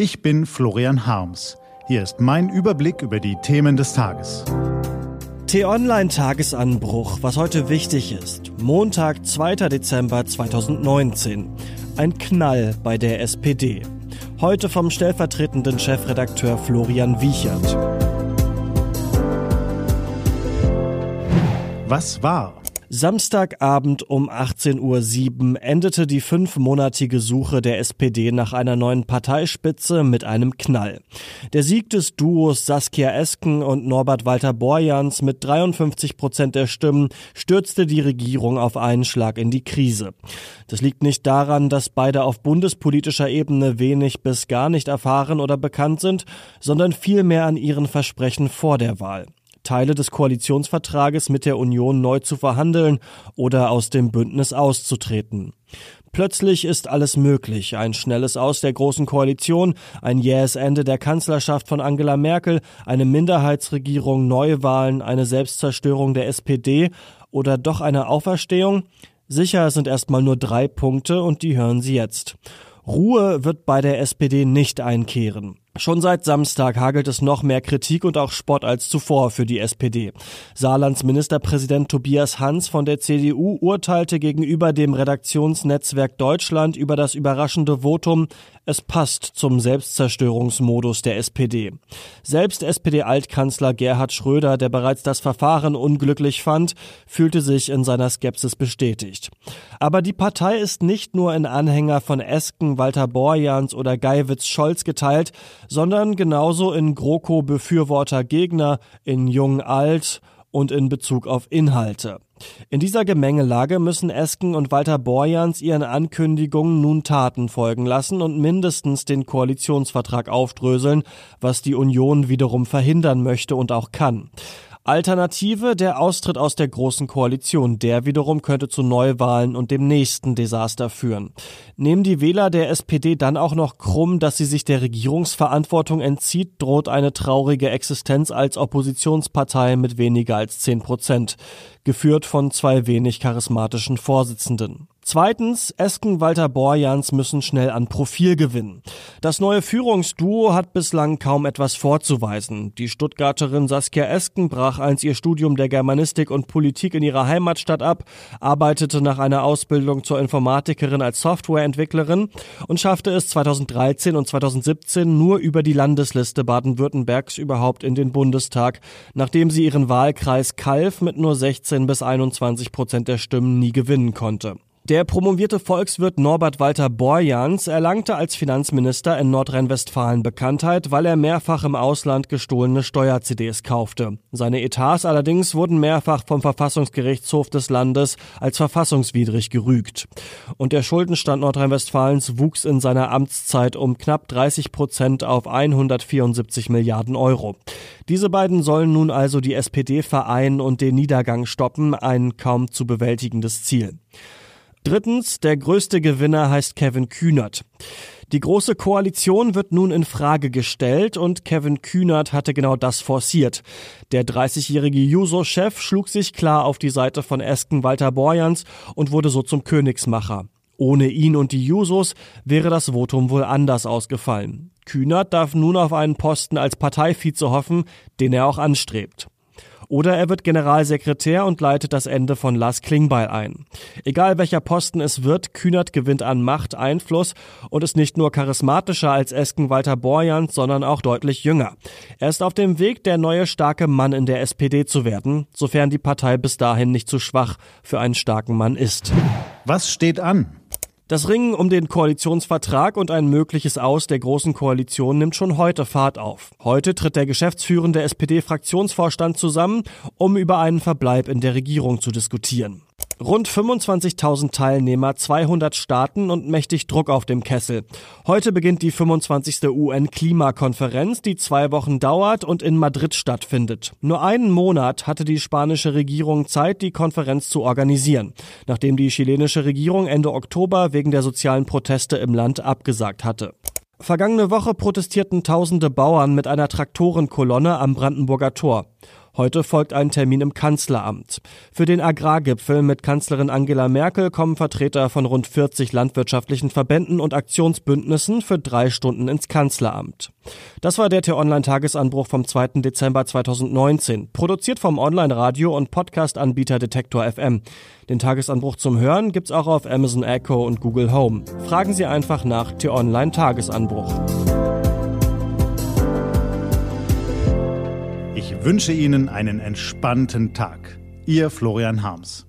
Ich bin Florian Harms. Hier ist mein Überblick über die Themen des Tages. T-Online-Tagesanbruch, was heute wichtig ist. Montag, 2. Dezember 2019. Ein Knall bei der SPD. Heute vom stellvertretenden Chefredakteur Florian Wiechert. Was war? Samstagabend um 18.07 Uhr endete die fünfmonatige Suche der SPD nach einer neuen Parteispitze mit einem Knall. Der Sieg des Duos Saskia Esken und Norbert Walter Borjans mit 53 Prozent der Stimmen stürzte die Regierung auf einen Schlag in die Krise. Das liegt nicht daran, dass beide auf bundespolitischer Ebene wenig bis gar nicht erfahren oder bekannt sind, sondern vielmehr an ihren Versprechen vor der Wahl. Teile des Koalitionsvertrages mit der Union neu zu verhandeln oder aus dem Bündnis auszutreten. Plötzlich ist alles möglich. Ein schnelles Aus der Großen Koalition, ein jähes Ende der Kanzlerschaft von Angela Merkel, eine Minderheitsregierung, Neuwahlen, eine Selbstzerstörung der SPD oder doch eine Auferstehung? Sicher sind erstmal nur drei Punkte und die hören Sie jetzt. Ruhe wird bei der SPD nicht einkehren. Schon seit Samstag hagelt es noch mehr Kritik und auch Spott als zuvor für die SPD. Saarlands Ministerpräsident Tobias Hans von der CDU urteilte gegenüber dem Redaktionsnetzwerk Deutschland über das überraschende Votum, es passt zum Selbstzerstörungsmodus der SPD. Selbst SPD-Altkanzler Gerhard Schröder, der bereits das Verfahren unglücklich fand, fühlte sich in seiner Skepsis bestätigt. Aber die Partei ist nicht nur in Anhänger von Esken, Walter Borjans oder Geiwitz Scholz geteilt, sondern genauso in GroKo-Befürworter Gegner, in Jung Alt und in Bezug auf Inhalte. In dieser Gemengelage müssen Esken und Walter Borjans ihren Ankündigungen nun Taten folgen lassen und mindestens den Koalitionsvertrag aufdröseln, was die Union wiederum verhindern möchte und auch kann. Alternative der Austritt aus der Großen Koalition. Der wiederum könnte zu Neuwahlen und dem nächsten Desaster führen. Nehmen die Wähler der SPD dann auch noch krumm, dass sie sich der Regierungsverantwortung entzieht, droht eine traurige Existenz als Oppositionspartei mit weniger als zehn Prozent, geführt von zwei wenig charismatischen Vorsitzenden. Zweitens, Esken Walter Borjans müssen schnell an Profil gewinnen. Das neue Führungsduo hat bislang kaum etwas vorzuweisen. Die Stuttgarterin Saskia Esken brach einst ihr Studium der Germanistik und Politik in ihrer Heimatstadt ab, arbeitete nach einer Ausbildung zur Informatikerin als Softwareentwicklerin und schaffte es 2013 und 2017 nur über die Landesliste Baden-Württembergs überhaupt in den Bundestag, nachdem sie ihren Wahlkreis Kalf mit nur 16 bis 21 Prozent der Stimmen nie gewinnen konnte. Der promovierte Volkswirt Norbert Walter Borjans erlangte als Finanzminister in Nordrhein-Westfalen Bekanntheit, weil er mehrfach im Ausland gestohlene Steuer-CDs kaufte. Seine Etats allerdings wurden mehrfach vom Verfassungsgerichtshof des Landes als verfassungswidrig gerügt. Und der Schuldenstand Nordrhein-Westfalens wuchs in seiner Amtszeit um knapp 30 Prozent auf 174 Milliarden Euro. Diese beiden sollen nun also die SPD vereinen und den Niedergang stoppen, ein kaum zu bewältigendes Ziel. Drittens, der größte Gewinner heißt Kevin Kühnert. Die große Koalition wird nun in Frage gestellt und Kevin Kühnert hatte genau das forciert. Der 30-jährige Juso-Chef schlug sich klar auf die Seite von Esken Walter Borjans und wurde so zum Königsmacher. Ohne ihn und die Jusos wäre das Votum wohl anders ausgefallen. Kühnert darf nun auf einen Posten als Parteivize hoffen, den er auch anstrebt. Oder er wird Generalsekretär und leitet das Ende von Lars Klingbeil ein. Egal welcher Posten es wird, Kühnert gewinnt an Macht, Einfluss und ist nicht nur charismatischer als Esken Walter Borjans, sondern auch deutlich jünger. Er ist auf dem Weg, der neue starke Mann in der SPD zu werden, sofern die Partei bis dahin nicht zu schwach für einen starken Mann ist. Was steht an? Das Ringen um den Koalitionsvertrag und ein mögliches Aus der Großen Koalition nimmt schon heute Fahrt auf. Heute tritt der geschäftsführende SPD-Fraktionsvorstand zusammen, um über einen Verbleib in der Regierung zu diskutieren. Rund 25.000 Teilnehmer, 200 Staaten und mächtig Druck auf dem Kessel. Heute beginnt die 25. UN-Klimakonferenz, die zwei Wochen dauert und in Madrid stattfindet. Nur einen Monat hatte die spanische Regierung Zeit, die Konferenz zu organisieren, nachdem die chilenische Regierung Ende Oktober wegen der sozialen Proteste im Land abgesagt hatte. Vergangene Woche protestierten tausende Bauern mit einer Traktorenkolonne am Brandenburger Tor. Heute folgt ein Termin im Kanzleramt. Für den Agrargipfel mit Kanzlerin Angela Merkel kommen Vertreter von rund 40 landwirtschaftlichen Verbänden und Aktionsbündnissen für drei Stunden ins Kanzleramt. Das war der T-Online-Tagesanbruch vom 2. Dezember 2019, produziert vom Online-Radio- und Podcast-Anbieter Detektor FM. Den Tagesanbruch zum Hören gibt's auch auf Amazon Echo und Google Home. Fragen Sie einfach nach T-Online-Tagesanbruch. Ich wünsche Ihnen einen entspannten Tag. Ihr Florian Harms.